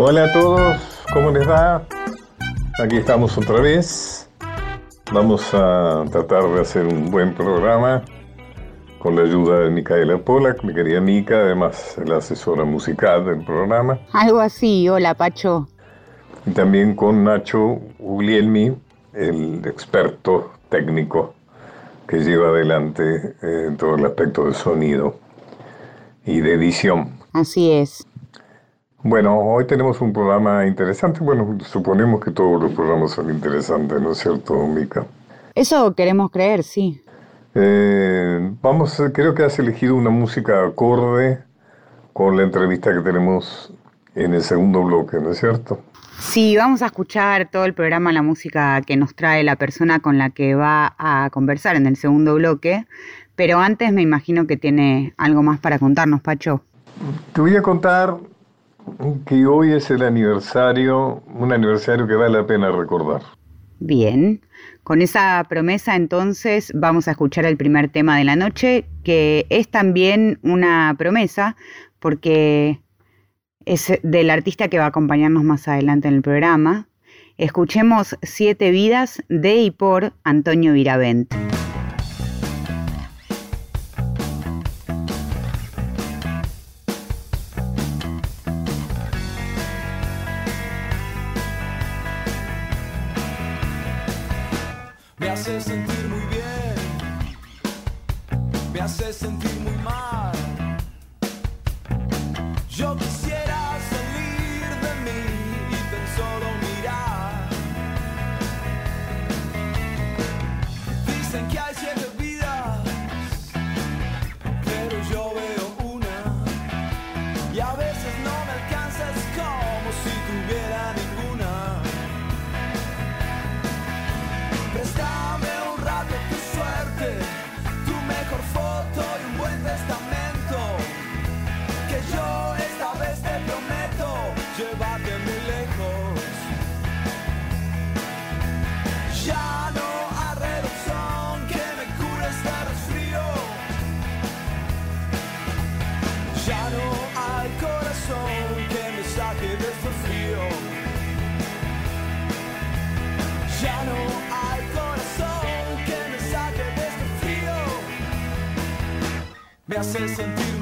Hola a todos, ¿cómo les va? Aquí estamos otra vez. Vamos a tratar de hacer un buen programa con la ayuda de Micaela Polak, mi querida Mica, además la asesora musical del programa. Algo así, hola Pacho. Y también con Nacho Uglielmi, el experto técnico que lleva adelante eh, todo el aspecto de sonido y de edición. Así es. Bueno, hoy tenemos un programa interesante. Bueno, suponemos que todos los programas son interesantes, ¿no es cierto, Mica? Eso queremos creer, sí. Eh, vamos, creo que has elegido una música acorde con la entrevista que tenemos en el segundo bloque, ¿no es cierto? Sí, vamos a escuchar todo el programa, la música que nos trae la persona con la que va a conversar en el segundo bloque, pero antes me imagino que tiene algo más para contarnos, Pacho. Te voy a contar que hoy es el aniversario, un aniversario que vale la pena recordar. Bien, con esa promesa entonces vamos a escuchar el primer tema de la noche, que es también una promesa, porque es del artista que va a acompañarnos más adelante en el programa. Escuchemos Siete Vidas de y por Antonio Viravent. Hace sentir muy bien, me hace sentir Me hace sentir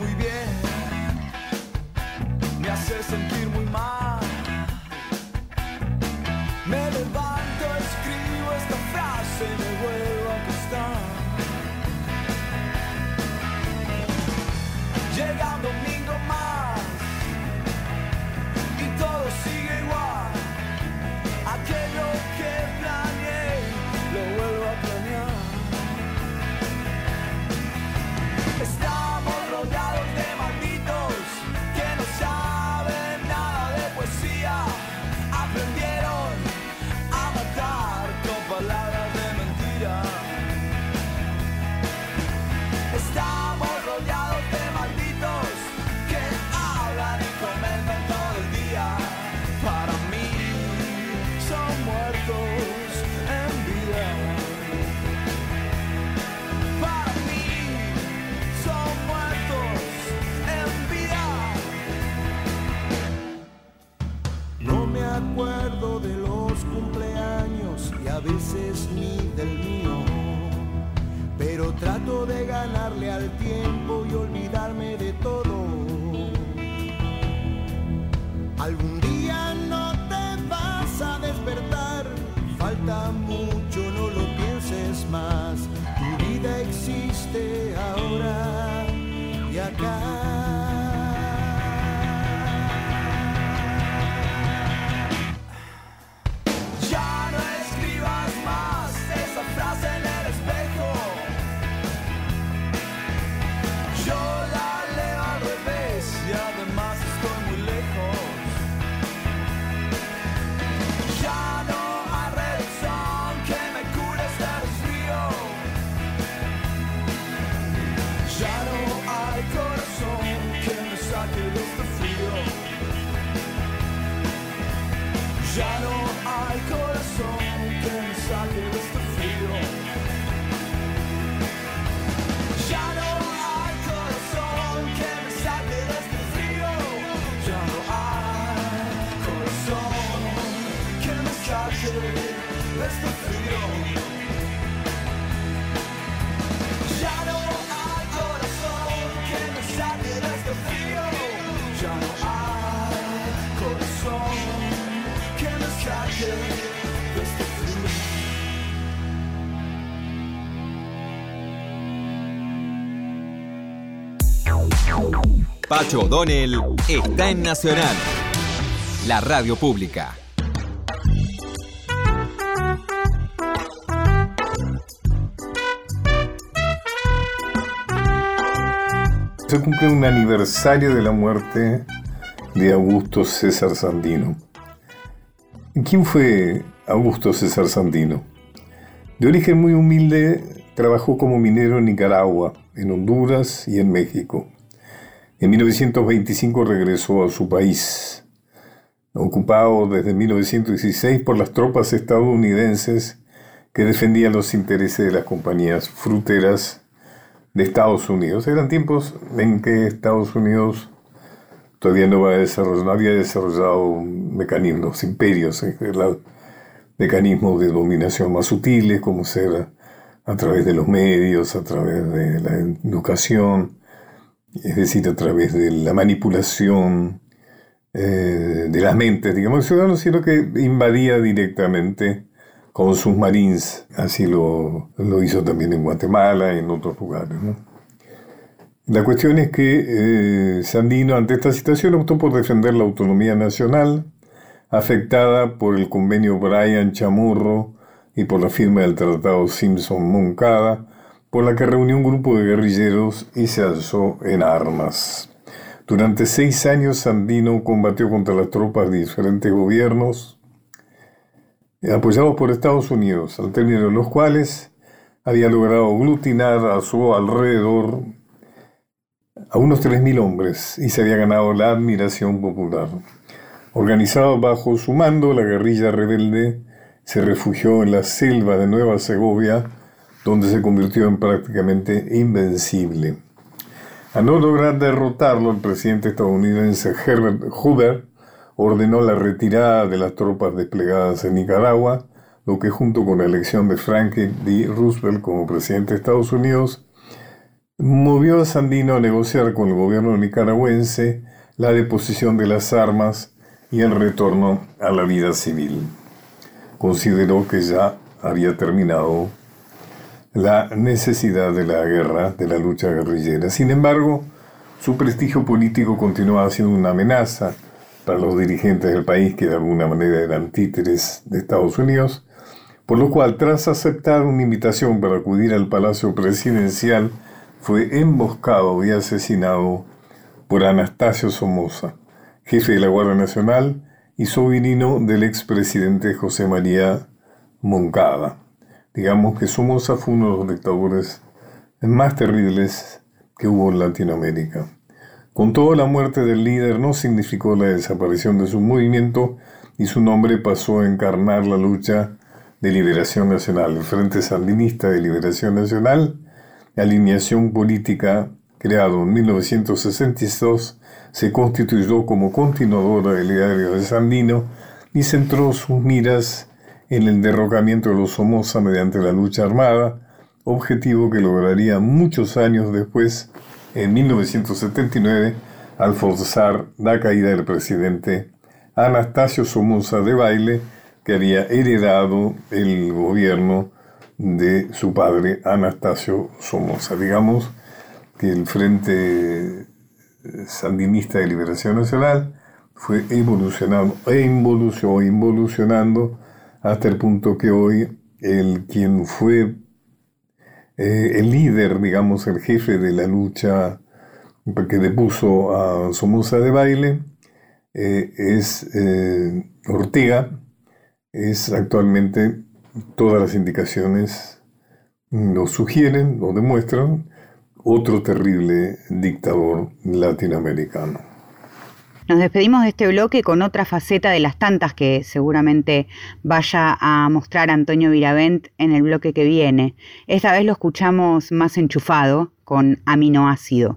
Pacho O'Donnell está en Nacional, la radio pública. Se cumple un aniversario de la muerte de Augusto César Sandino. ¿Quién fue Augusto César Sandino? De origen muy humilde, trabajó como minero en Nicaragua, en Honduras y en México. En 1925 regresó a su país, ocupado desde 1916 por las tropas estadounidenses que defendían los intereses de las compañías fruteras de Estados Unidos. Eran tiempos en que Estados Unidos todavía no, había desarrollado mecanismos, imperios, mecanismos de dominación más sutiles, como ser a través de los medios, a través de la educación, es decir, a través de la manipulación eh, de las mentes, digamos, ciudadanos, sino que invadía directamente con sus marines. Así lo, hizo también en Guatemala y en otros lugares. La cuestión es que eh, Sandino, ante esta situación, optó por defender la autonomía nacional, afectada por el convenio Brian Chamorro y por la firma del Tratado Simpson-Moncada, por la que reunió un grupo de guerrilleros y se alzó en armas. Durante seis años Sandino combatió contra las tropas de diferentes gobiernos, apoyados por Estados Unidos, al término de los cuales había logrado aglutinar a su alrededor a unos 3.000 hombres y se había ganado la admiración popular. Organizado bajo su mando, la guerrilla rebelde se refugió en la selva de Nueva Segovia, donde se convirtió en prácticamente invencible. A no lograr derrotarlo, el presidente estadounidense Herbert Hoover ordenó la retirada de las tropas desplegadas en Nicaragua, lo que junto con la elección de Franklin D. Roosevelt como presidente de Estados Unidos, movió a Sandino a negociar con el gobierno nicaragüense la deposición de las armas y el retorno a la vida civil consideró que ya había terminado la necesidad de la guerra, de la lucha guerrillera. Sin embargo, su prestigio político continuaba siendo una amenaza para los dirigentes del país que de alguna manera eran títeres de Estados Unidos, por lo cual tras aceptar una invitación para acudir al Palacio Presidencial, fue emboscado y asesinado por Anastasio Somoza, jefe de la Guardia Nacional y sobrino del expresidente José María Moncada. Digamos que Somoza fue uno de los dictadores más terribles que hubo en Latinoamérica. Con todo, la muerte del líder no significó la desaparición de su movimiento y su nombre pasó a encarnar la lucha de liberación nacional, el Frente Sandinista de Liberación Nacional, alineación política creado en 1962 se constituyó como continuadora del diario de Sandino y centró sus miras en el derrocamiento de los Somoza mediante la lucha armada, objetivo que lograría muchos años después, en 1979, al forzar la caída del presidente Anastasio Somoza de Baile, que había heredado el gobierno de su padre Anastasio Somoza. Digamos que el Frente sandinista de liberación nacional fue evolucionando e involucionando hasta el punto que hoy el quien fue eh, el líder, digamos, el jefe de la lucha que depuso a Somoza de baile, eh, es eh, Ortega, es actualmente todas las indicaciones lo sugieren, lo demuestran, otro terrible dictador latinoamericano. Nos despedimos de este bloque con otra faceta de las tantas que seguramente vaya a mostrar Antonio Viravent en el bloque que viene. Esta vez lo escuchamos más enchufado con aminoácido.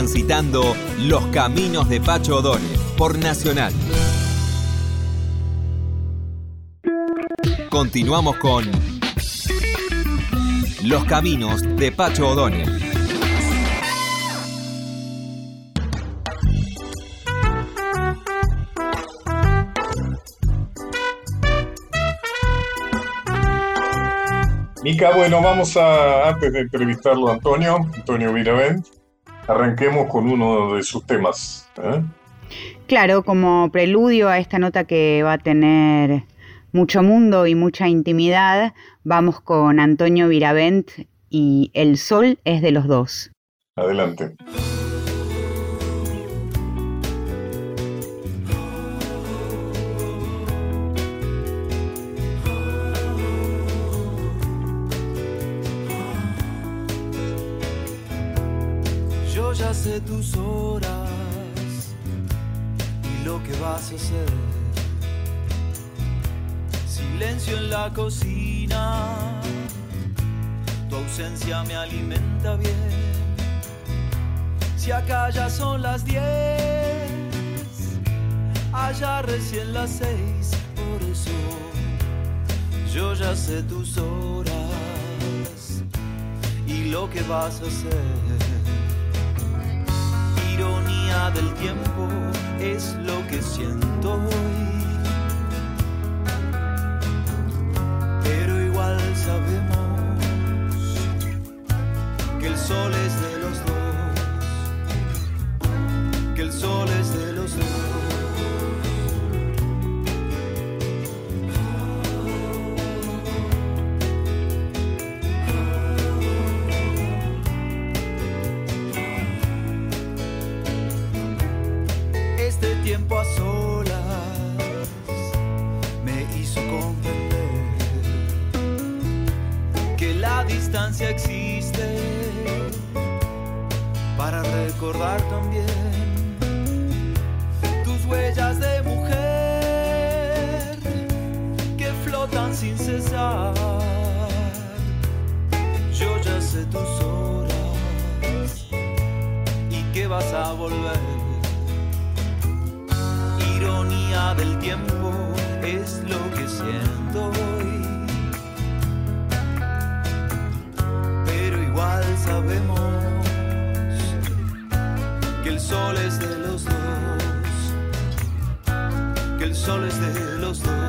Transitando los caminos de Pacho O'Donnell por Nacional. Continuamos con Los caminos de Pacho O'Donnell. Mica, bueno, vamos a, antes de entrevistarlo a Antonio, Antonio Viravent, arranquemos con uno de sus temas. ¿eh? Claro, como preludio a esta nota que va a tener mucho mundo y mucha intimidad, vamos con Antonio Viravent y El Sol es de los dos. Adelante. Tus horas y lo que vas a hacer. Silencio en la cocina, tu ausencia me alimenta bien. Si acá ya son las diez, allá recién las seis, por eso yo ya sé tus horas y lo que vas a hacer del tiempo es lo que siento hoy. Que el sol es de los dos.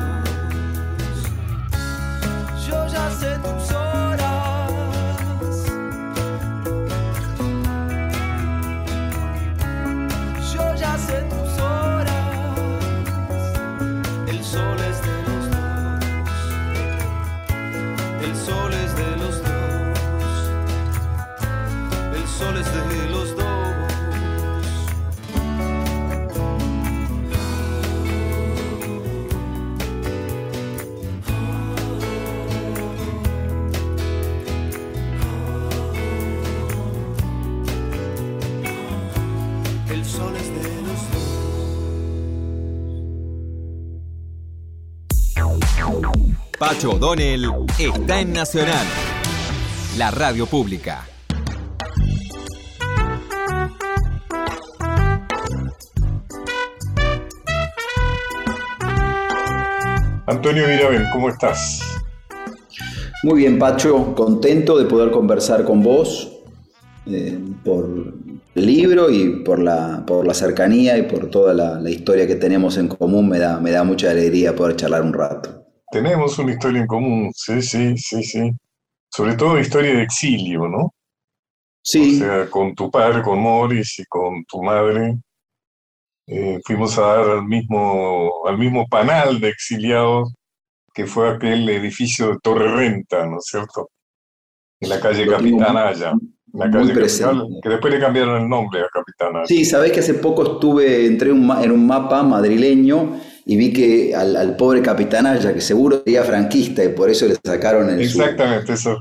Pacho O'Donnell está en Nacional, la radio pública. Antonio Mirabel, ¿cómo estás? Muy bien, Pacho, contento de poder conversar con vos eh, por el libro y por la, por la cercanía y por toda la, la, historia que tenemos en común. Me da, me da mucha alegría poder charlar un rato. Tenemos una historia en común, sí, sí, sí, sí. Sobre todo historia de exilio, ¿no? Sí. O sea, con tu padre, con Morris y con tu madre, eh, fuimos a dar al mismo, al mismo panal de exiliados que fue aquel edificio de Torre Renta, ¿no es cierto? En la calle Capitanaya. La calle Capital, que después le cambiaron el nombre a Capitanaya. Sí, sabés que hace poco estuve, entré en un mapa madrileño y vi que al, al, pobre Capitanaya, que seguro sería franquista y por eso le sacaron el Exactamente, su,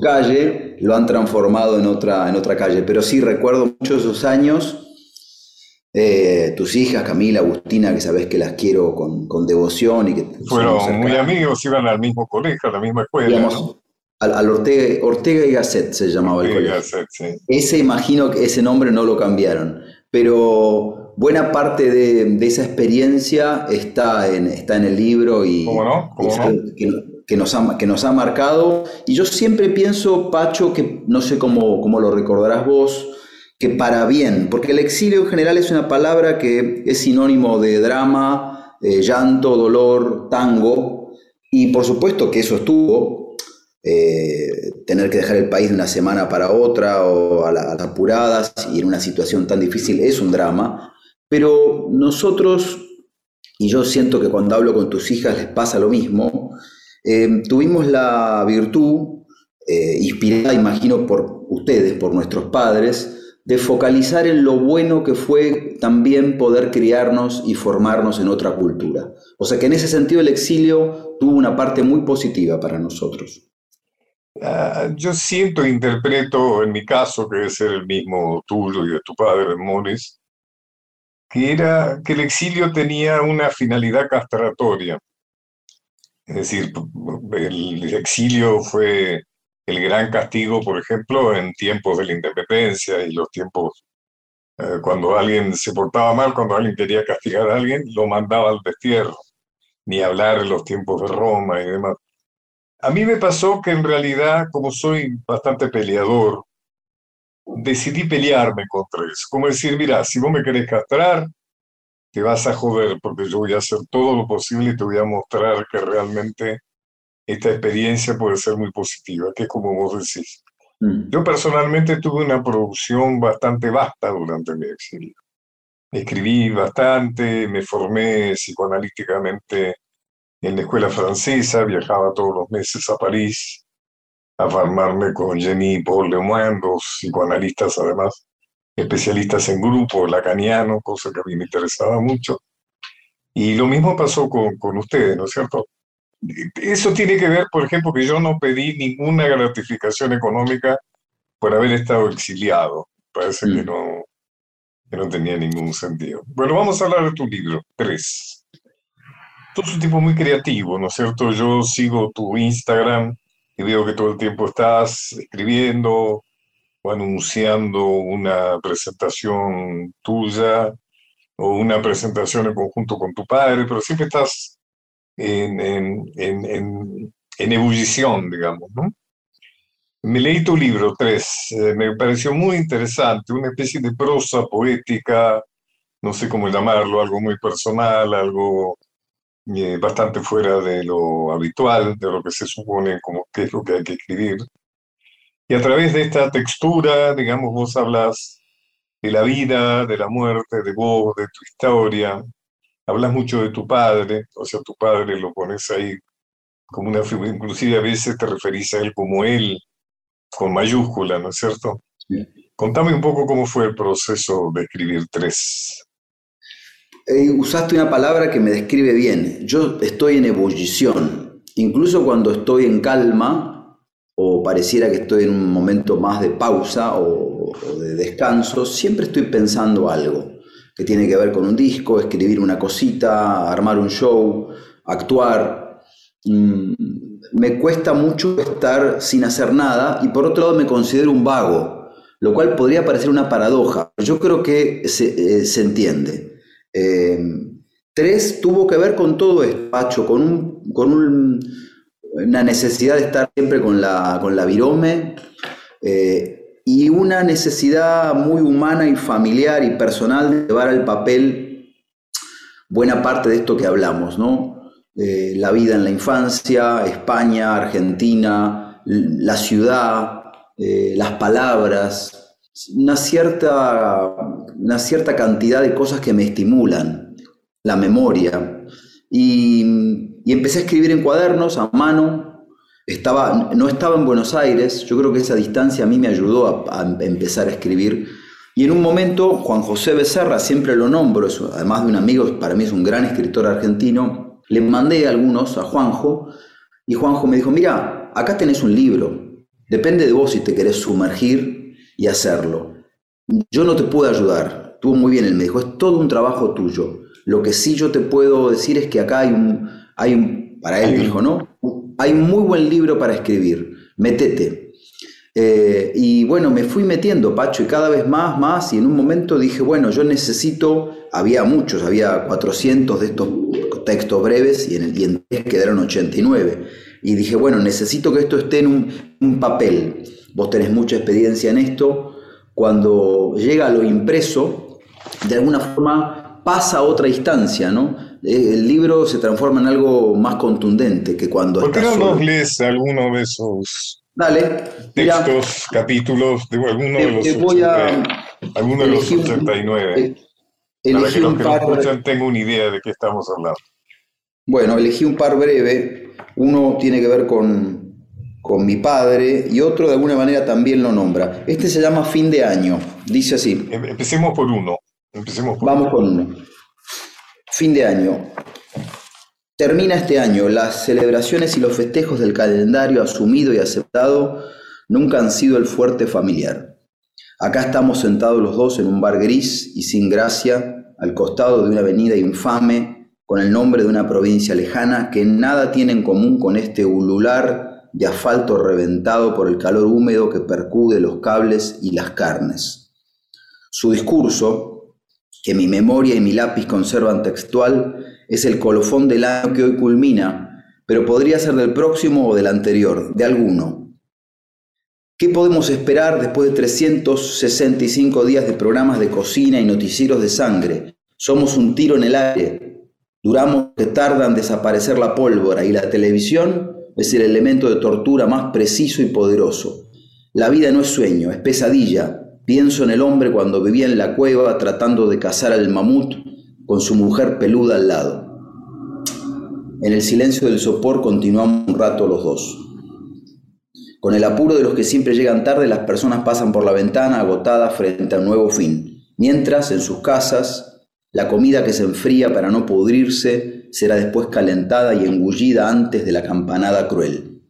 calle, lo han transformado en otra, en otra calle. Pero sí, recuerdo muchos esos años. Eh, tus hijas, Camila, Agustina, que sabes que las quiero con, con devoción y que fueron muy amigos, iban al mismo colegio, a la misma escuela. Digamos, ¿no? al, al, Ortega, Ortega y Gasset se llamaba Ortega el colegio. Gasset, sí. Ese imagino que ese nombre no lo cambiaron, pero buena parte de, de esa experiencia está en, está en el libro y ¿Cómo no? ¿Cómo es no? algo que, que, nos ha, que nos ha marcado. Y yo siempre pienso, Pacho, que no sé cómo, cómo lo recordarás vos, que para bien, porque el exilio en general es una palabra que es sinónimo de drama, eh, llanto, dolor, tango, y por supuesto que eso estuvo, eh, tener que dejar el país de una semana para otra o a, la, a las apuradas y en una situación tan difícil es un drama, pero nosotros, y yo siento que cuando hablo con tus hijas les pasa lo mismo, eh, tuvimos la virtud, eh, inspirada imagino por ustedes, por nuestros padres, de focalizar en lo bueno que fue también poder criarnos y formarnos en otra cultura. O sea que en ese sentido el exilio tuvo una parte muy positiva para nosotros. Uh, yo siento, interpreto, en mi caso, que ser el mismo tuyo y de tu padre, Morris, que era que el exilio tenía una finalidad castratoria. Es decir, el exilio fue el gran castigo, por ejemplo, en tiempos de la independencia y los tiempos eh, cuando alguien se portaba mal, cuando alguien quería castigar a alguien, lo mandaba al destierro, ni hablar en los tiempos de Roma y demás. A mí me pasó que en realidad, como soy bastante peleador, decidí pelearme contra eso. Como decir, mira, si vos me querés castrar, te vas a joder, porque yo voy a hacer todo lo posible y te voy a mostrar que realmente esta experiencia puede ser muy positiva, que es como vos decís. Mm. Yo personalmente tuve una producción bastante vasta durante mi exilio. Escribí bastante, me formé psicoanalíticamente en la escuela francesa, viajaba todos los meses a París a formarme con Jenny Paul Lemoine, dos psicoanalistas además, especialistas en grupo, lacaniano, cosa que a mí me interesaba mucho. Y lo mismo pasó con, con ustedes, ¿no es cierto? Eso tiene que ver, por ejemplo, que yo no pedí ninguna gratificación económica por haber estado exiliado. Parece mm. que, no, que no tenía ningún sentido. Bueno, vamos a hablar de tu libro, Tres. Tú eres un tipo muy creativo, ¿no es cierto? Yo sigo tu Instagram y veo que todo el tiempo estás escribiendo o anunciando una presentación tuya o una presentación en conjunto con tu padre, pero siempre estás en, en, en, en ebullición, digamos, ¿no? Me leí tu libro, tres, eh, me pareció muy interesante, una especie de prosa poética, no sé cómo llamarlo, algo muy personal, algo eh, bastante fuera de lo habitual, de lo que se supone como que es lo que hay que escribir. Y a través de esta textura, digamos, vos hablas de la vida, de la muerte, de vos, de tu historia, hablas mucho de tu padre, o sea, tu padre lo pones ahí como una figura, inclusive a veces te referís a él como él, con mayúscula, ¿no es cierto? Sí. Contame un poco cómo fue el proceso de escribir tres. Eh, usaste una palabra que me describe bien. Yo estoy en ebullición. Incluso cuando estoy en calma o pareciera que estoy en un momento más de pausa o, de descanso, siempre estoy pensando algo que tiene que ver con un disco, escribir una cosita, armar un show, actuar. Mm, me cuesta mucho estar sin hacer nada y por otro lado me considero un vago, lo cual podría parecer una paradoja. Yo creo que se, eh, se entiende. Eh, Tres tuvo que ver con todo esto, Pacho, con, un, con un, una necesidad de estar siempre con la, con virome eh, y una necesidad muy humana y familiar y personal de llevar al papel buena parte de esto que hablamos, ¿no? Eh, la vida en la infancia, España, Argentina, la ciudad, eh, las palabras, una cierta, una cierta cantidad de cosas que me estimulan, la memoria. Y, y empecé a escribir en cuadernos a mano, estaba, no estaba en Buenos Aires, yo creo que esa distancia a mí me ayudó a, empezar a escribir. Y en un momento, Juan José Becerra, siempre lo nombro, además de un amigo, para mí es un gran escritor argentino, le mandé algunos a Juanjo y Juanjo me dijo, mira, acá tenés un libro, depende de vos si te querés sumergir y hacerlo. Yo no te puedo ayudar, estuvo muy bien, él me dijo, es todo un trabajo tuyo. Lo que sí yo te puedo decir es que acá hay un, hay un para él dijo, ¿no? hay un muy buen libro para escribir, metete. Eh, y bueno, me fui metiendo, Pacho, y cada vez más, más, y en un momento dije, bueno, yo necesito, había muchos, había 400 de estos textos breves y en, el, y tres quedaron 89. Y dije, bueno, necesito que esto esté en un, un papel. Vos tenés mucha experiencia en esto. Cuando llega a lo impreso, de alguna forma pasa a otra instancia, ¿no? Eh, el libro se transforma en algo más contundente que cuando ¿Por qué no nos lees alguno de esos Dale, textos, capítulos, de alguno de los, voy a, alguno de los 89? Para que los que par... escuchan tengan una idea de qué estamos hablando. Bueno, elegí un par breve. Uno tiene que ver con, con mi padre y otro de alguna manera también lo nombra. Este se llama Fin de Año. Dice así. Em, empecemos por uno. Empecemos por Vamos con uno. Fin de año. Termina este año. Las celebraciones y los festejos del calendario asumido y aceptado nunca han sido el fuerte familiar. Acá estamos sentados los dos en un bar gris y sin gracia, al costado de una avenida infame, con el nombre de una provincia lejana que nada tiene en común con este ulular de asfalto reventado por el calor húmedo que percude los cables y las carnes. Su discurso, que mi memoria y mi lápiz conservan textual, es el colofón del año que hoy culmina, pero podría ser del próximo o del anterior, de alguno. ¿Qué podemos esperar después de 365 días de programas de cocina y noticieros de sangre? Somos un tiro en el aire. Duramos que tardan en desaparecer la pólvora y la televisión es el elemento de tortura más preciso y poderoso. La vida no es sueño, es pesadilla, Pienso en el hombre cuando vivía en la cueva tratando de cazar al mamut con su mujer peluda al lado. En el silencio del sopor continuamos un rato los dos. Con el apuro de los que siempre llegan tarde, las personas pasan por la ventana agotadas frente a un nuevo fin, mientras en sus casas la comida que se enfría para no pudrirse será después calentada y engullida antes de la campanada cruel.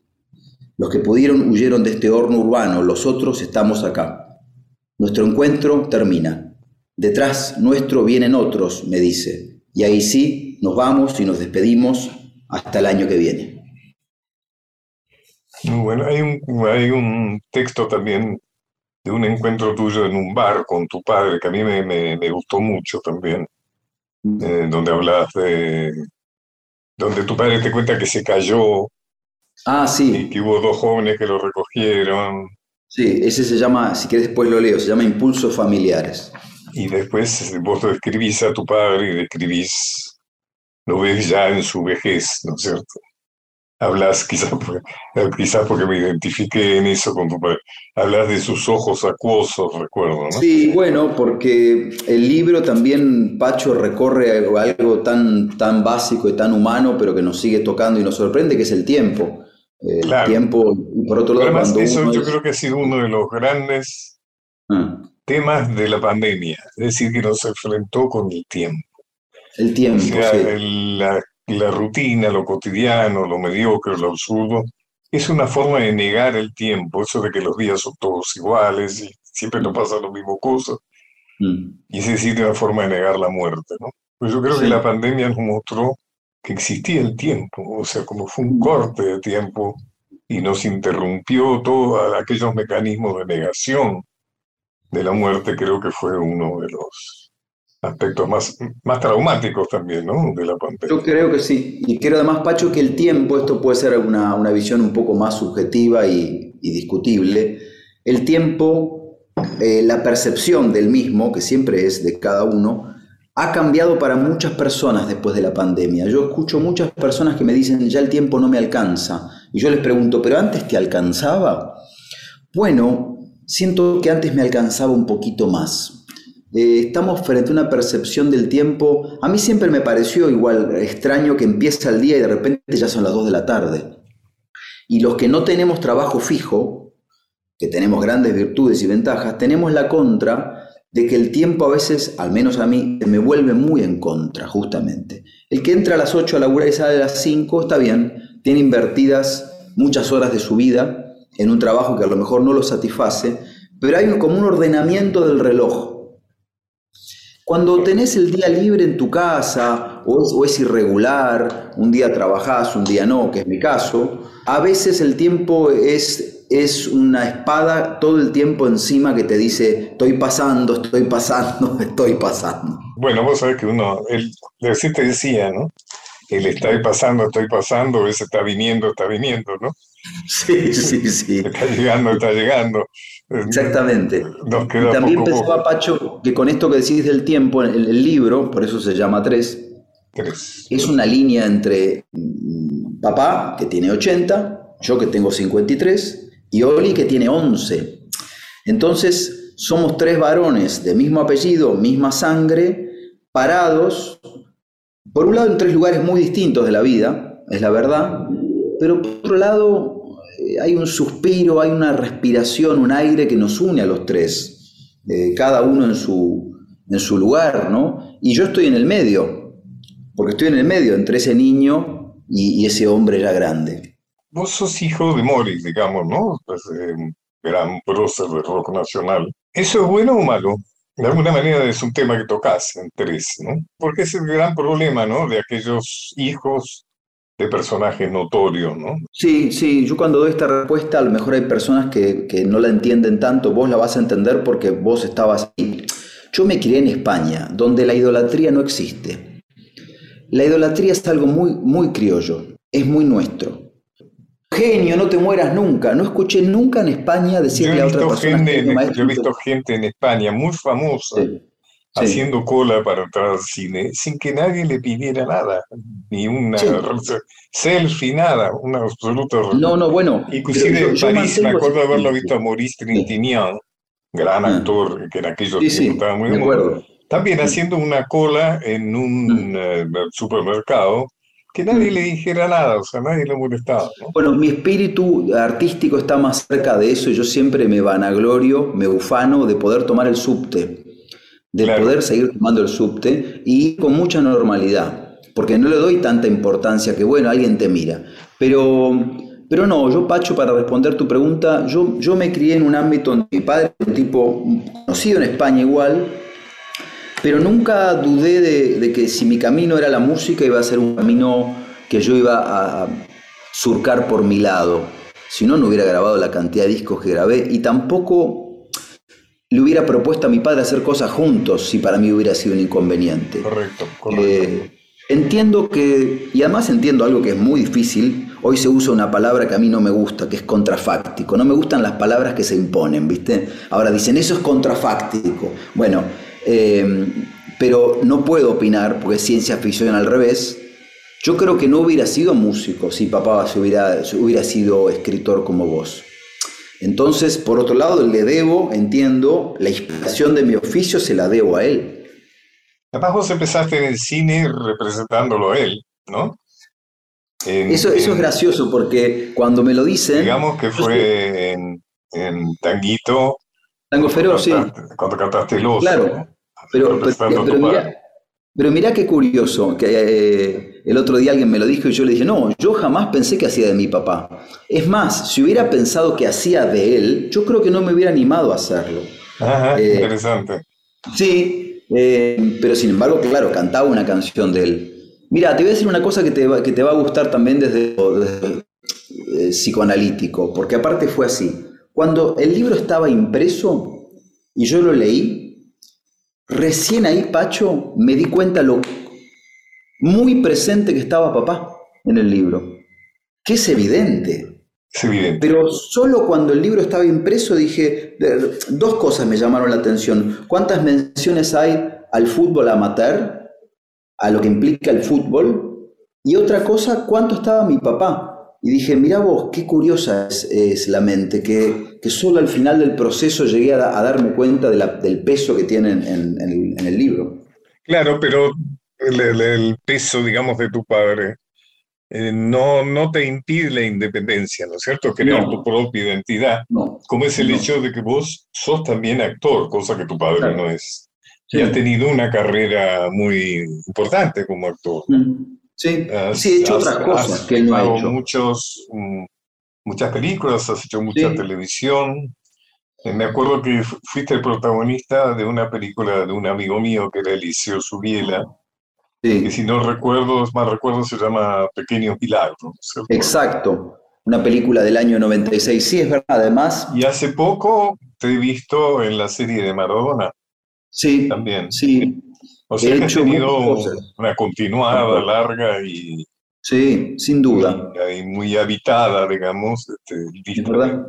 Los que pudieron huyeron de este horno urbano, los otros estamos acá nuestro encuentro termina. Detrás nuestro vienen otros, me dice, y ahí sí nos vamos y nos despedimos hasta el año que viene. Bueno, hay un, hay un texto también de un encuentro tuyo en un bar con tu padre que a mí me, me, gustó mucho también, mm. eh, donde hablas de, donde tu padre te cuenta que se cayó. Ah, sí. Y que hubo dos jóvenes que lo recogieron. Sí, ese se llama, si quieres después lo leo, se llama Impulsos Familiares. Y después vos lo describís a tu padre y describís, lo ves ya en su vejez, ¿no es cierto? Hablas, quizás porque, quizás porque me identifiqué en eso con tu padre, hablas de sus ojos acuosos, recuerdo, ¿no? Sí, bueno, porque el libro también, Pacho, recorre algo tan, tan básico y tan humano, pero que nos sigue tocando y nos sorprende, que es el tiempo el tiempo. Y por otro lado, además, eso yo creo que ha sido uno de los grandes ah. temas de la pandemia, es decir, que nos enfrentó con el tiempo. El tiempo. la, la rutina, lo cotidiano, lo mediocre, lo absurdo, es una forma de negar el tiempo, eso de que los días son todos iguales y siempre nos pasa lo mismo cosas. Mm. Y es decir, una forma de negar la muerte, ¿no? Pues yo creo que la pandemia nos mostró que existía el tiempo, o sea, como fue un corte de tiempo y nos interrumpió todos aquellos mecanismos de negación de la muerte, creo que fue uno de los, aspectos más, más traumáticos también, ¿no? De la pandemia. Yo creo que sí. Y creo además, Pacho, que el tiempo, esto puede ser una, una visión un poco más subjetiva y, discutible. El tiempo, eh, la percepción del mismo, que siempre es de cada uno, ha cambiado para muchas personas después de la pandemia. Yo escucho muchas personas que me dicen, ya el tiempo no me alcanza. Y yo les pregunto, ¿pero antes te alcanzaba? Bueno, siento que antes me alcanzaba un poquito más. Eh, estamos frente a una percepción del tiempo. A mí siempre me pareció igual extraño que empieza el día y de repente ya son las 2 de la tarde. Y los que no tenemos trabajo fijo, que tenemos grandes virtudes y ventajas, tenemos la contra de que el tiempo a veces, al menos a mí, me vuelve muy en contra, justamente. El que entra a las 8 a laburar y sale a las 5, está bien, tiene invertidas muchas horas de su vida en un trabajo que a lo mejor no lo satisface, pero hay como un ordenamiento del reloj cuando tenés el día libre en tu casa o es, irregular, un día trabajás, un día no, que es mi caso, a veces el tiempo es, es una espada todo el tiempo encima que te dice, estoy pasando, estoy pasando, estoy pasando. Bueno, vos sabés que uno, el, te decía, ¿no? El estoy pasando, estoy pasando, ese está viniendo, está viniendo, ¿no? Sí, sí, sí. Está llegando, está llegando. Exactamente. y también pensaba, Pacho, que con esto que decís del tiempo, el, el libro, por eso se llama Tres, es una línea entre mm, papá, que tiene 80, yo que tengo 53, y Oli, que tiene 11. Entonces, somos tres varones de mismo apellido, misma sangre, parados, por un lado en tres lugares muy distintos de la vida, es la verdad, pero por otro lado hay un suspiro, hay una respiración, un aire que nos une a los tres, eh, cada uno en su, en su lugar, ¿no? Y yo estoy en el medio, porque estoy en el medio entre ese niño y, ese hombre ya grande. Vos sos hijo de Morris, digamos, ¿no? Pues, eh, gran prócer del rock nacional. ¿Eso es bueno o malo? De alguna manera es un tema que tocas en tres, ¿no? Porque es el gran problema, ¿no? De aquellos hijos de personaje notorio, ¿no? Sí, sí, yo cuando doy esta respuesta, a lo mejor hay personas que, que, no la entienden tanto, vos la vas a entender porque vos estabas ahí. Yo me crié en España, donde la idolatría no existe. La idolatría es algo muy, muy criollo, es muy nuestro. Genio, no te mueras nunca. No escuché nunca en España decirle a otra persona. yo he visto gente en España muy famosa haciendo cola para entrar al cine sin que nadie le pidiera nada, ni una selfie, nada, un absoluto. No, no, bueno. Inclusive en París, me acuerdo haberlo visto a Maurice Trintignant, gran ah. actor que en aquellos tiempos estaba muy de También haciendo una cola en un eh, supermercado que nadie le dijera nada, o sea, nadie le molestaba. Bueno, mi espíritu artístico está más cerca de eso y yo siempre me vanaglorio, me ufano de poder tomar el subte de poder seguir tomando el subte y con mucha normalidad, porque no le doy tanta importancia que, bueno, alguien te mira. Pero, pero no, yo, Pacho, para responder tu pregunta, yo, yo me crié en un ámbito donde mi padre un tipo conocido en España igual, pero nunca dudé de, de que si mi camino era la música iba a ser un camino que yo iba a surcar por mi lado. Si no, no hubiera grabado la cantidad de discos que grabé y tampoco le hubiera propuesto a mi padre hacer cosas juntos si para mí hubiera sido un inconveniente. Correcto, correcto. Eh, entiendo que, y además entiendo algo que es muy difícil, hoy se usa una palabra que a mí no me gusta, que es contrafáctico. No me gustan las palabras que se imponen, ¿viste? Ahora dicen, eso es contrafáctico. Bueno, eh, pero no puedo opinar, porque es ciencia ficción al revés. Yo creo que no hubiera sido músico si papá hubiera, hubiera sido escritor como vos. Entonces, por otro lado, le debo, entiendo, la inspiración de mi oficio se la debo a él. Además, vos empezaste en el cine representándolo a él, ¿no? eso, eso es gracioso porque cuando me lo dicen... Digamos que fue en, Tanguito. Tango Feroz, sí. Cuando cantaste el oso. Claro, pero, pero, pero mirá qué curioso, que eh, el otro día alguien me lo dijo y yo le dije, no, yo jamás pensé que hacía de mi papá. Es más, si hubiera pensado que hacía de él, yo creo que no me hubiera animado a hacerlo. Ajá, eh, interesante. Sí, eh, pero sin embargo, claro, cantaba una canción de él. Mira, te voy a decir una cosa que te va, que te va a gustar también desde, desde psicoanalítico, porque aparte fue así. Cuando el libro estaba impreso y yo lo leí, recién ahí, Pacho, me di cuenta lo muy presente que estaba papá en el libro, que es evidente. Es evidente. Pero solo cuando el libro estaba impreso dije, dos cosas me llamaron la atención. ¿Cuántas menciones hay al fútbol amateur, a lo que implica el fútbol? Y otra cosa, ¿cuánto estaba mi papá? Y dije, mira vos, qué curiosa es, es la mente, que, que solo al final del proceso llegué a, a darme cuenta de la- del peso que tiene en, en el libro. Claro, pero el, el- el peso, digamos, de tu padre eh, no, no te impide la independencia, ¿no es cierto? Crear No. tu propia identidad, No, como es el No. hecho de que vos sos también actor, cosa que tu padre Claro. no es. Sí. Y has tenido una carrera muy importante como actor. Sí, Has- sí, he hecho has- otras cosas has que él no ha hecho. muchos, mm, muchas películas, has hecho mucha Sí. televisión. Eh, Me acuerdo que fu- fuiste el protagonista de una película de un amigo mío que era Eliseo Subiela, que Sí, si no recuerdo, más recuerdo, se llama Pequeños Milagros. exacto. Una película del año 96. Sí, es verdad. Además, Y hace poco te he visto en la serie de Maradona sí, también. sí, O sea he que has hecho tenido una continuada larga y, sí, sin duda. y muy habitada, digamos, este, verdad.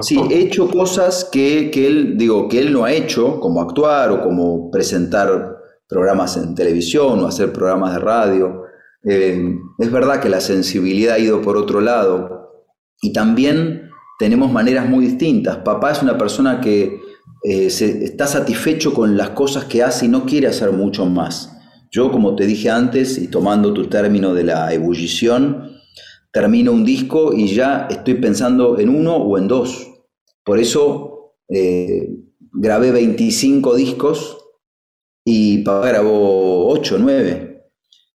Sí, he hecho cosas que, que él, digo, que él no ha hecho, como actuar o como presentar programas en televisión o hacer programas de radio. Eh, es verdad que la sensibilidad ha ido por otro lado y también tenemos maneras muy distintas. Papá es una persona que eh, se- está satisfecho con las cosas que hace y no quiere hacer mucho más. Yo, como te dije antes, y tomando tu término de la ebullición, termino un disco y ya estoy pensando en uno o en dos. Por eso eh, grabé 25 discos y papá grabó 8, 9.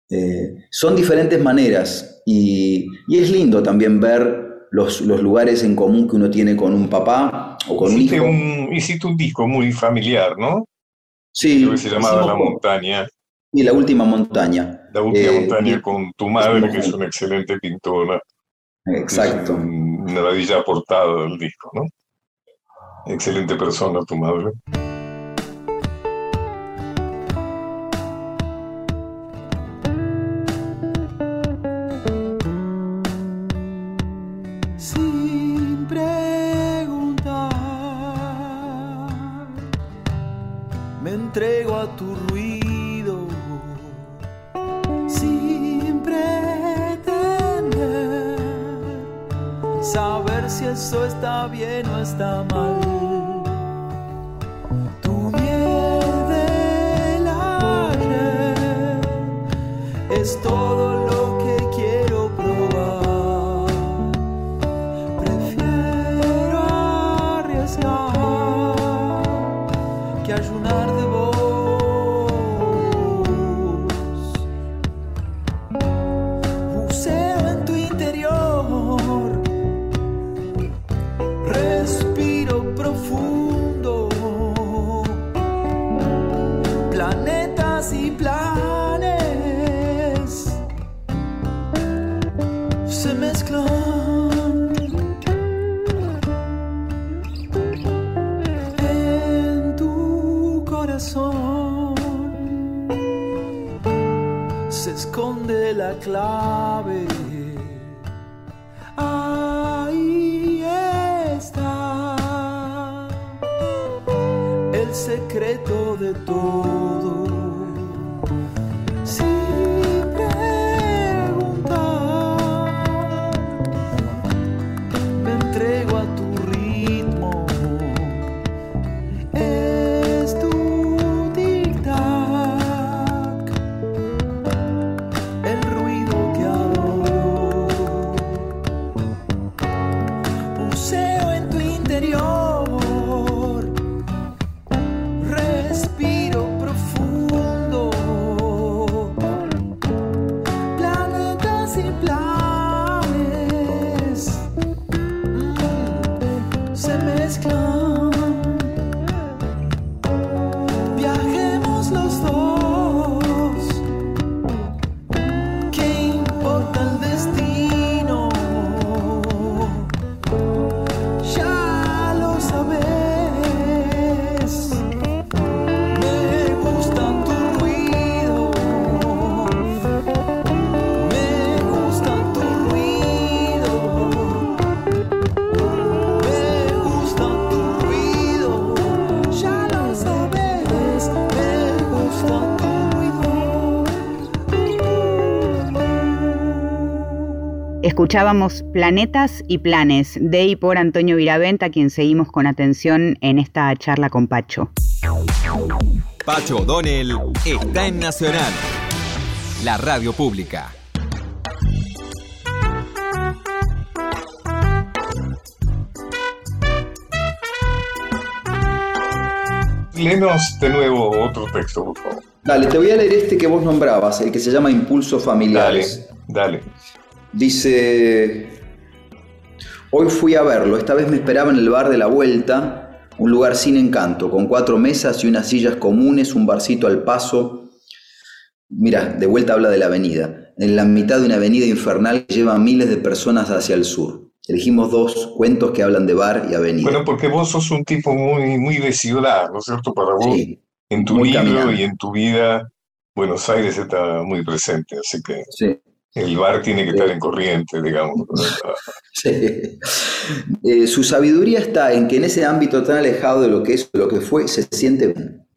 Eh, son diferentes maneras y, y es lindo también ver los, los lugares en común que uno tiene con un papá o con un Hiciste hijo. un, hiciste un disco muy familiar, ¿no? Sí, Creo que se llamaba La Montaña, y la última montaña. La Última Eh, Montaña con tu madre, que es una excelente pintora. Exacto. Es un- una maravilla portada del disco, ¿no? Excelente persona tu madre. Secreto de todo. Escuchábamos Planetas y Planes de y por Antonio Viraventa, quien seguimos con atención en esta charla con Pacho. Pacho O'Donnell está en Nacional, la radio pública. Léenos de nuevo otro texto, por favor. Dale, te voy a leer este que vos nombrabas, el que se llama Impulsos Dale, Familiares. dale. Dice, hoy fui a verlo, esta vez me esperaba en el bar de la vuelta, un lugar sin encanto, con cuatro mesas y unas sillas comunes, un barcito al paso. Mira, de vuelta habla de la avenida, en la mitad de una avenida infernal que lleva a miles de personas hacia el sur. Elegimos dos cuentos que hablan de bar y avenida. Bueno, porque vos sos un tipo muy, muy de ciudad, ¿no es cierto? Para vos, Sí, en tu libro caminante. y en tu vida, Buenos Aires está muy presente, así que sí. El bar tiene que estar en corriente, digamos. Sí. Eh, su sabiduría está en que en ese ámbito tan alejado de lo que es, de lo que fue, se siente bien.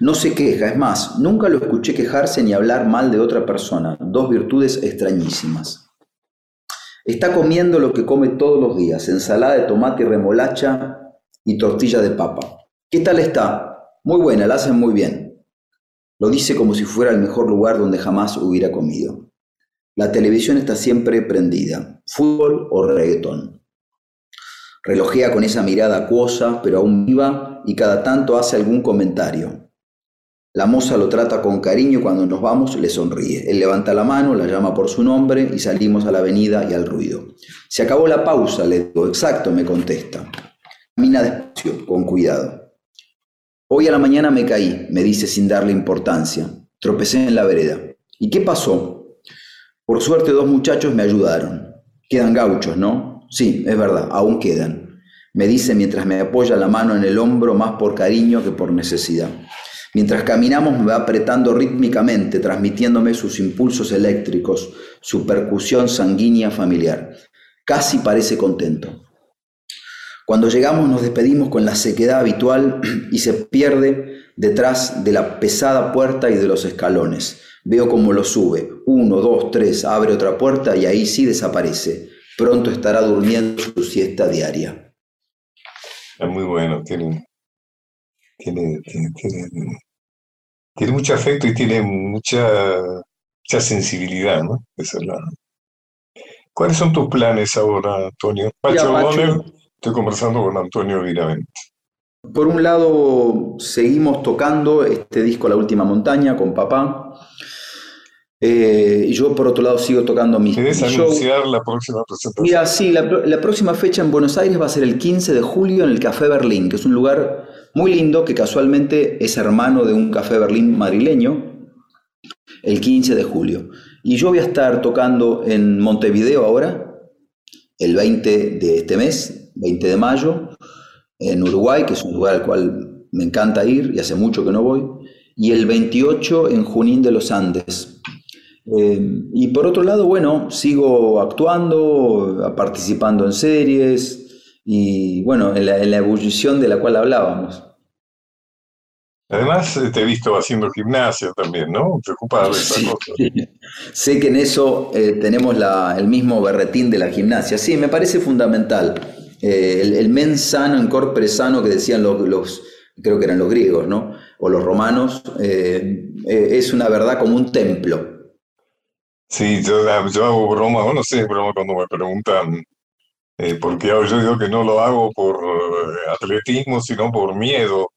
No se queja, es más, nunca lo escuché quejarse ni hablar mal de otra persona, dos virtudes extrañísimas. Está comiendo lo que come todos los días, ensalada de tomate y remolacha y tortilla de papa. ¿Qué tal está? Muy buena, la hacen muy bien. Lo dice como si fuera el mejor lugar donde jamás hubiera comido. La televisión está siempre prendida, fútbol o reggaetón. Relojea con esa mirada acuosa, pero aún viva, y cada tanto hace algún comentario. La moza lo trata con cariño y cuando nos vamos le sonríe. Él levanta la mano, la llama por su nombre y salimos a la avenida y al ruido. Se acabó la pausa, le digo. Exacto, me contesta. Camina despacio, con cuidado. Hoy a la mañana me caí, me dice sin darle importancia. Tropecé en la vereda. ¿Y qué pasó? Por suerte dos muchachos me ayudaron. Quedan gauchos, ¿no? Sí, es verdad, aún quedan. Me dice mientras me apoya la mano en el hombro más por cariño que por necesidad. Mientras caminamos me va apretando rítmicamente, transmitiéndome sus impulsos eléctricos, su percusión sanguínea familiar. Casi parece contento. Cuando llegamos nos despedimos con la sequedad habitual y se pierde detrás de la pesada puerta y de los escalones. Veo cómo lo sube. Uno, dos, tres, abre otra puerta y ahí sí desaparece. Pronto estará durmiendo su siesta diaria. Es muy bueno, tiene, tiene, tiene, tiene, tiene mucho afecto y tiene mucha, mucha sensibilidad, ¿no? Esa es la... ¿Cuáles son tus planes ahora, Antonio? Pacho Pacho. O'Donnell, estoy conversando con Antonio Viravent. Por un lado, seguimos tocando este disco La Última Montaña con papá. Eh, y yo, por otro lado, sigo tocando mis, ¿Querés anunciar la próxima presentación? Mira, sí, la próxima fecha en Buenos Aires va a ser el 15 de julio en el Café Berlín, que es un lugar muy lindo que casualmente es hermano de un Café Berlín madrileño, el 15 de julio. Y yo voy a estar tocando en Montevideo ahora, el 20 de este mes, 20 de mayo, en Uruguay, que es un lugar al cual me encanta ir y hace mucho que no voy, y el 28 en Junín de los Andes. Eh, y por otro lado, bueno, sigo actuando, participando en series y bueno, en la, en la ebullición de la cual hablábamos. Además, eh, te he visto haciendo gimnasia también, ¿no? Te ocupas de esa Sí. cosa. Sé que en eso eh, tenemos la- el mismo berretín de la gimnasia. Sí, me parece fundamental. Eh, el, el mens sano en corpore sano que decían los, los- creo que eran los griegos, ¿no? O los romanos, eh, es una verdad como un templo. Sí, yo, yo hago broma, bueno, no sé, broma cuando me preguntan eh, por qué hago. Yo digo que no lo hago por eh, atletismo, sino por miedo,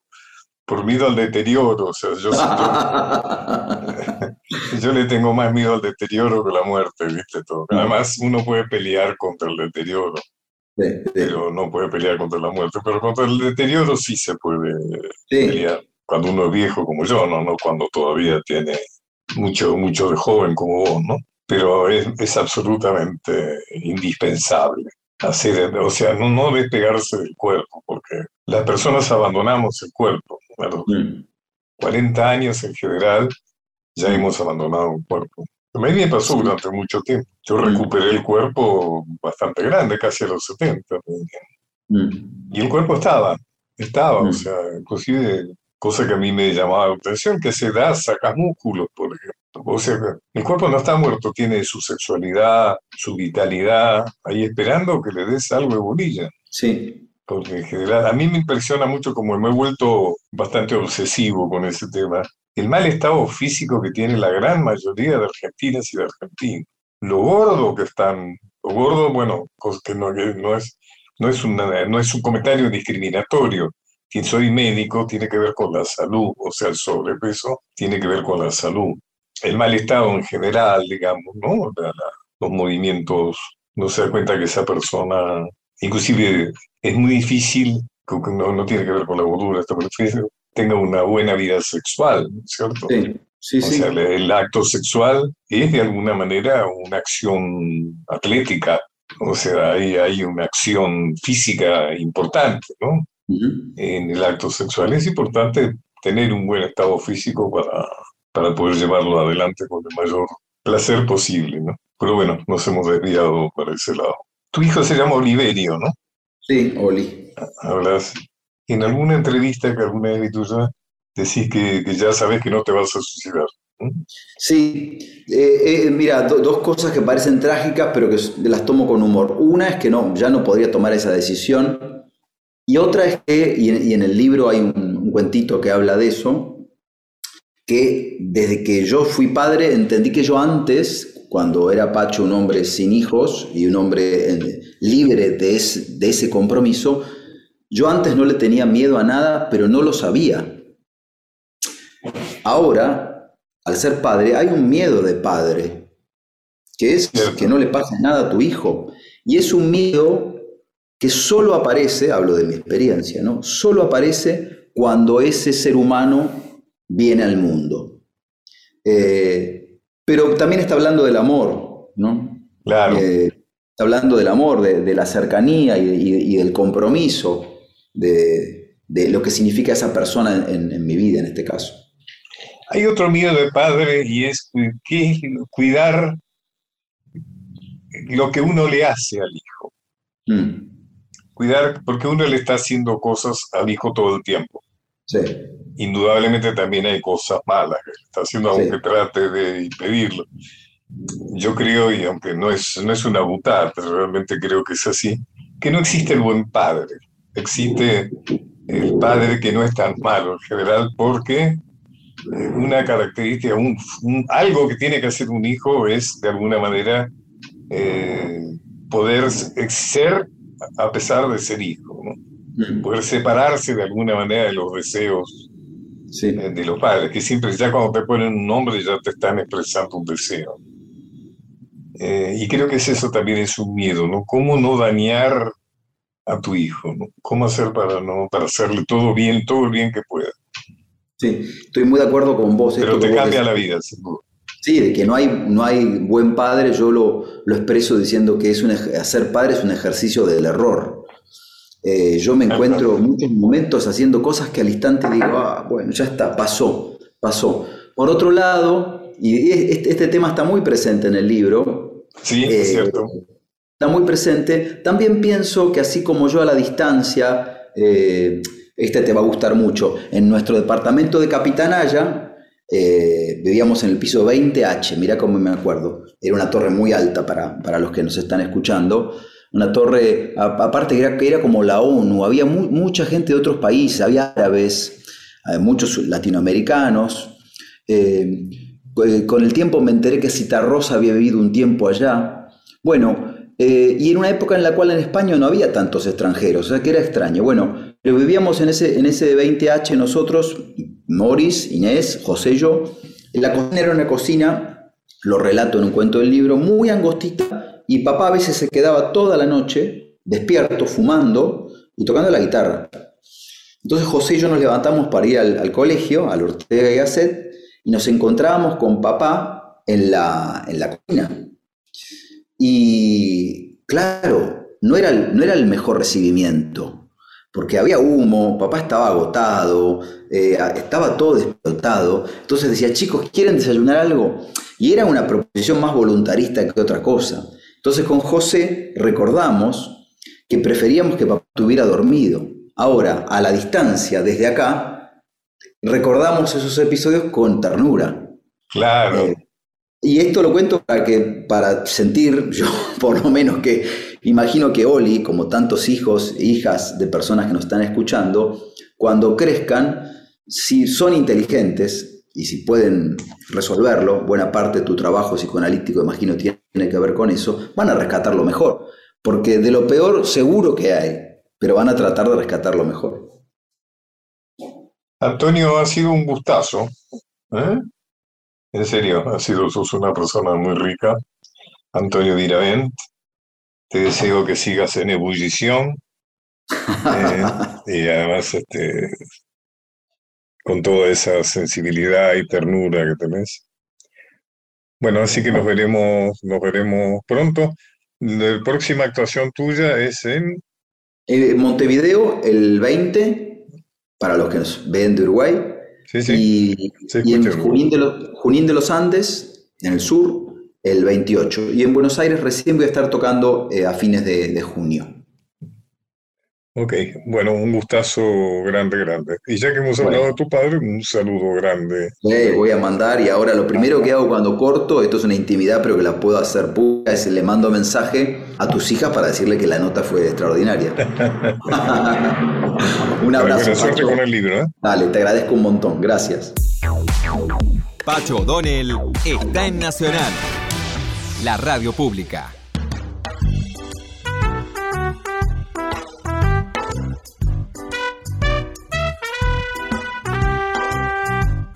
por miedo al deterioro. O sea, yo, siento- yo le tengo más miedo al deterioro que a la muerte, ¿viste? Todo. Además, uno puede pelear contra el deterioro, Sí, sí, pero no puede pelear contra la muerte. Pero contra el deterioro sí se puede sí. pelear. Cuando uno es viejo como yo, no, no cuando todavía tiene mucho, mucho de joven como vos, ¿no? Pero es, es absolutamente indispensable hacer, o sea, no, no despegarse del cuerpo, porque las personas abandonamos el cuerpo. A los Mm. 40 años en general ya hemos abandonado un cuerpo. A mí me pasó durante mucho tiempo. Yo Mm. recuperé el cuerpo bastante grande, casi a los 70. Mm. Y el cuerpo estaba, estaba, o Mm. sea, inclusive, cosa que a mí me llamaba la atención, que a esa edad sacas músculos, por ejemplo. O sea, el cuerpo no está muerto, tiene su sexualidad, su vitalidad, ahí esperando que le des algo de bolilla. Sí. Porque en general, a mí me impresiona mucho como me he vuelto bastante obsesivo con ese tema. El mal estado físico que tiene la gran mayoría de argentinas y de argentinos. Lo gordo que están, lo gordo, bueno, que no, no, es, no, es una, no es un comentario discriminatorio, soy médico tiene que ver con la salud, o sea, el sobrepeso tiene que ver con la salud. El mal estado en general, digamos, ¿no? los movimientos, no se da cuenta que esa persona, inclusive es muy difícil, no, no tiene que ver con la gordura, esta persona tenga una buena vida sexual, ¿cierto? Sí, sí, o sea, el acto sexual es de alguna manera una acción atlética, o sea, hay, hay una acción física importante, ¿no? En el acto sexual. Es importante tener un buen estado físico para, para poder llevarlo adelante con el mayor placer posible, ¿no? Pero bueno, nos hemos desviado para ese lado. Tu hijo se llama Oliverio, ¿no? Sí, Oli. Hablas en alguna entrevista que alguna vez tuya decís que, que, ya sabes que no te vas a suicidar. Sí, eh, eh, mira, dos cosas que parecen trágicas, pero que las tomo con humor. Una es que no, ya no podría tomar esa decisión y otra es que, y en, el libro hay un, cuentito que habla de eso, que desde que yo fui padre entendí que yo antes, cuando era Pacho un hombre sin hijos y un hombre eh, libre de, de ese compromiso, yo antes no le tenía miedo a nada, pero no lo sabía. Ahora, al ser padre, hay un miedo de padre, que es que no le pase nada a tu hijo. Y es un miedo que solo aparece, hablo de mi experiencia, ¿no? Solo aparece cuando ese ser humano viene al mundo. Eh, pero también está hablando del amor, ¿no? Claro. Eh, está hablando del amor, de, la cercanía y, del compromiso, de, lo que significa esa persona en, mi vida, en este caso. Hay otro miedo de padre y es que cuidar lo que uno le hace al hijo. Mm cuidar, porque uno le está haciendo cosas al hijo todo el tiempo. Sí. Indudablemente también hay cosas malas que está haciendo, aunque trate de impedirlo. Yo creo, y aunque no es, no es una butada, pero realmente creo que es así, que no existe el buen padre. Existe el padre que no es tan malo en general, porque eh, una característica, un, algo que tiene que hacer un hijo es, de alguna manera, eh, poder ser a pesar de ser hijo, ¿no? poder separarse de alguna manera de los deseos eh, de los padres, que siempre ya cuando te ponen un nombre ya te están expresando un deseo. Eh, y creo que es eso también es un miedo, ¿no? ¿Cómo no dañar a tu hijo? ¿no? ¿Cómo hacer para, no, para hacerle todo bien, todo el bien que pueda? Sí, estoy muy de acuerdo con vos. Pero te cambia la vida, sin Sí, de que no hay, no hay buen padre, yo lo, lo expreso diciendo que es un, hacer padre es un ejercicio del error. Eh, yo me encuentro muchos momentos haciendo cosas que al instante digo, ah, bueno, ya está, pasó, pasó. Por otro lado, y este, este tema está muy presente en el libro. Sí, es eh, cierto. Está muy presente. También pienso que así como yo a la distancia, eh, este te va a gustar mucho, en nuestro departamento de Capitanaya, vivíamos en el piso 20H, mira cómo me acuerdo. Era una torre muy alta para, para los que nos están escuchando. Una torre, aparte que era, como la ONU, había mucha gente de otros países, había árabes, eh, muchos latinoamericanos. Eh, con el tiempo me enteré que Citarrosa había vivido un tiempo allá. Bueno, y en una época en la cual en España no había tantos extranjeros, o sea que era extraño. Bueno, pero vivíamos en ese, en ese 20H nosotros, Morris, Inés, José y yo. La cocina era una cocina, lo relato en un cuento del libro, muy angostita, y papá a veces se quedaba toda la noche despierto, fumando y tocando la guitarra. Entonces José y yo nos levantamos para ir al, colegio, al Ortega y Gasset, y nos encontrábamos con papá en la, en la cocina. Y claro, no era, no era el mejor recibimiento porque había humo, papá estaba agotado, eh, estaba todo despertado. Entonces decía, chicos, ¿quieren desayunar algo? Y era una proposición más voluntarista que otra cosa. Entonces con José recordamos que preferíamos que papá estuviera dormido. Ahora, a la distancia, desde acá, recordamos esos episodios con ternura. Claro. Eh, Y esto lo cuento para que para sentir yo por lo menos que imagino que Oli, como tantos hijos e hijas de personas que nos están escuchando, cuando crezcan, si son inteligentes y si pueden resolverlo, buena parte de tu trabajo psicoanalítico, imagino, tiene que ver con eso, van a rescatar lo mejor. Porque de lo peor seguro que hay, pero van a tratar de rescatar lo mejor. Antonio, ha sido un gustazo. ¿eh? En serio, ha sido, sos una persona muy rica. Antonio Viravent, te deseo que sigas en ebullición. eh, y además, este, con toda esa sensibilidad y ternura que tenés. Bueno, así que nos veremos, nos veremos pronto. La próxima actuación tuya es en En Montevideo, el 20, para los que nos ven de Uruguay, Sí, sí. y, en escucha en Junín de, los, Junín de los Andes, en el sur, el 28. Y en Buenos Aires recién voy a estar tocando eh, a fines de, de junio. Ok, bueno, un gustazo grande, grande. Y ya que hemos hablado de tu padre, un saludo grande. Eh, voy a mandar y ahora lo primero que hago cuando corto, esto es una intimidad pero que la puedo hacer pública, es le mando mensaje a tus hijas para decirle que la nota fue extraordinaria. un abrazo. buena suerte con el libro, ¿eh? Dale, te agradezco un montón. Gracias. Pacho O'Donnell está en Nacional, la radio pública.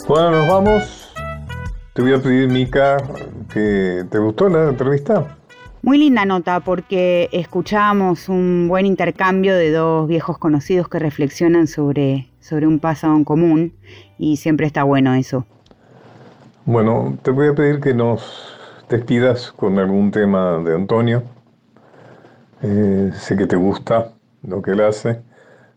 Bueno, nos vamos. Te voy a pedir, Mica, que te gustó la entrevista. Muy linda nota porque escuchamos un buen intercambio de dos viejos conocidos que reflexionan sobre, sobre un pasado en común y siempre está bueno eso. Bueno, te voy a pedir que nos despidas con algún tema de Antonio. Eh, sé que te gusta lo que él hace.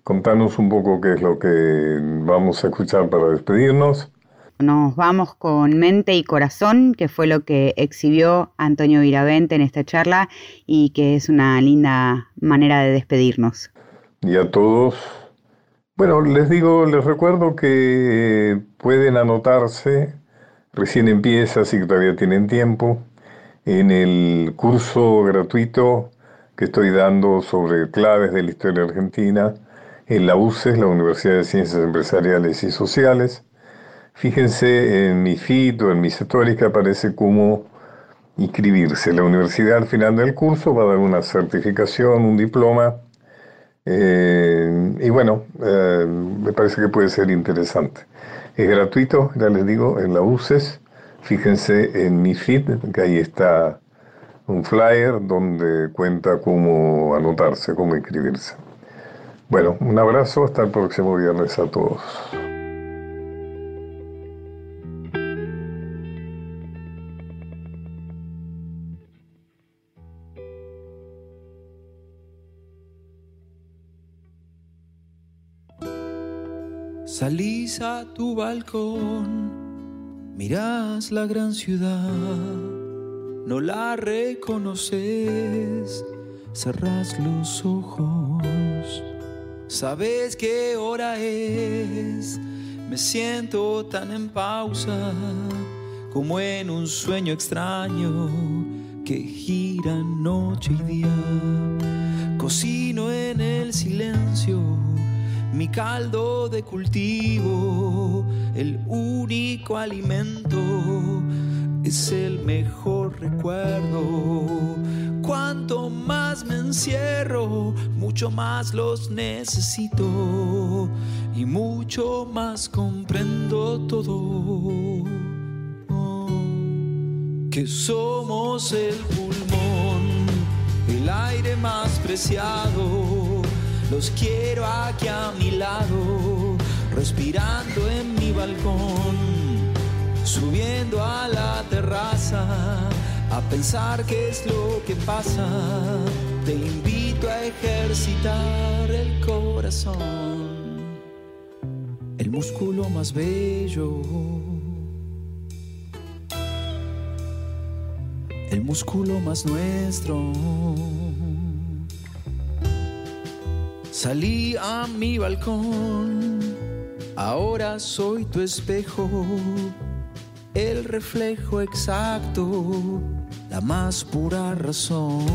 Contanos un poco qué es lo que vamos a escuchar para despedirnos. Nos vamos con Mente y Corazón, que fue lo que exhibió Antonio Viravente en esta charla y que es una linda manera de despedirnos. Y a todos, bueno, les digo, les recuerdo que pueden anotarse, recién empieza, así que todavía tienen tiempo, en el curso gratuito que estoy dando sobre claves de la historia argentina en la UCES, la Universidad de Ciencias Empresariales y Sociales. Fíjense en mi feed o en mi que aparece como inscribirse. La universidad al final del curso va a dar una certificación, un diploma. eh, y bueno, eh, me parece que puede ser interesante. Es gratuito, ya les digo, en la UCES. Fíjense en mi feed, que ahí está un flyer donde cuenta cómo anotarse, cómo inscribirse. Bueno, un abrazo, hasta el próximo viernes a todos. Salís a tu balcón, miras la gran ciudad, no la reconoces, cerrás los ojos, sabes qué hora es, me siento tan en pausa como en un sueño extraño que gira noche y día, cocino en el silencio mi caldo de cultivo, el único alimento, es el mejor recuerdo. Cuanto más me encierro, mucho más los necesito y mucho más comprendo todo. Que somos el pulmón, el aire más preciado los quiero aquí a mi lado, respirando en mi balcón, subiendo a la terraza, a pensar qué es lo que pasa. Te invito a ejercitar el corazón, el músculo más bello. El músculo más nuestro. Salí a mi balcón, ahora soy tu espejo, el reflejo exacto, la más pura razón.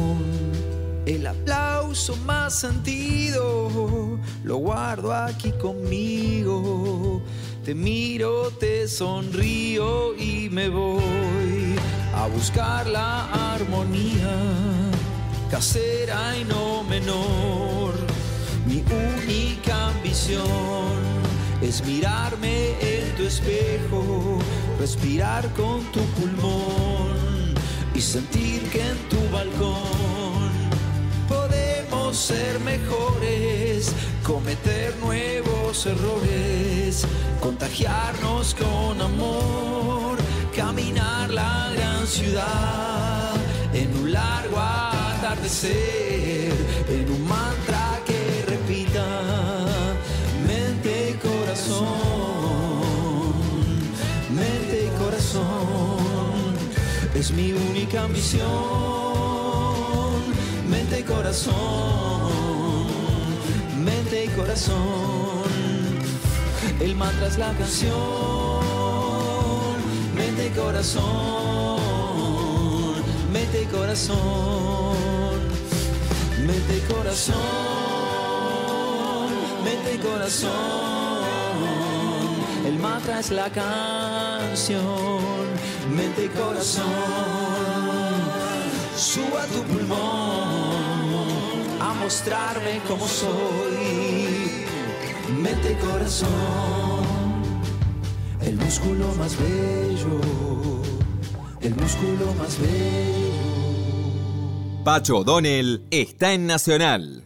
El aplauso más sentido lo guardo aquí conmigo. Te miro, te sonrío y me voy a buscar la armonía casera y no menor. Única ambición es mirarme en tu espejo, respirar con tu pulmón y sentir que en tu balcón podemos ser mejores, cometer nuevos errores, contagiarnos con amor, caminar la gran ciudad en un largo atardecer, en un mantra es mi única ambición, mente y corazón, mente y corazón, el mantra es la canción, mente y corazón mente y corazón, mente y corazón, mente y corazón. El mantra es la canción, mente y corazón. Suba tu pulmón a mostrarme como soy, mente y corazón. El músculo más bello el músculo más bello. Pacho O'Donnell está en Nacional.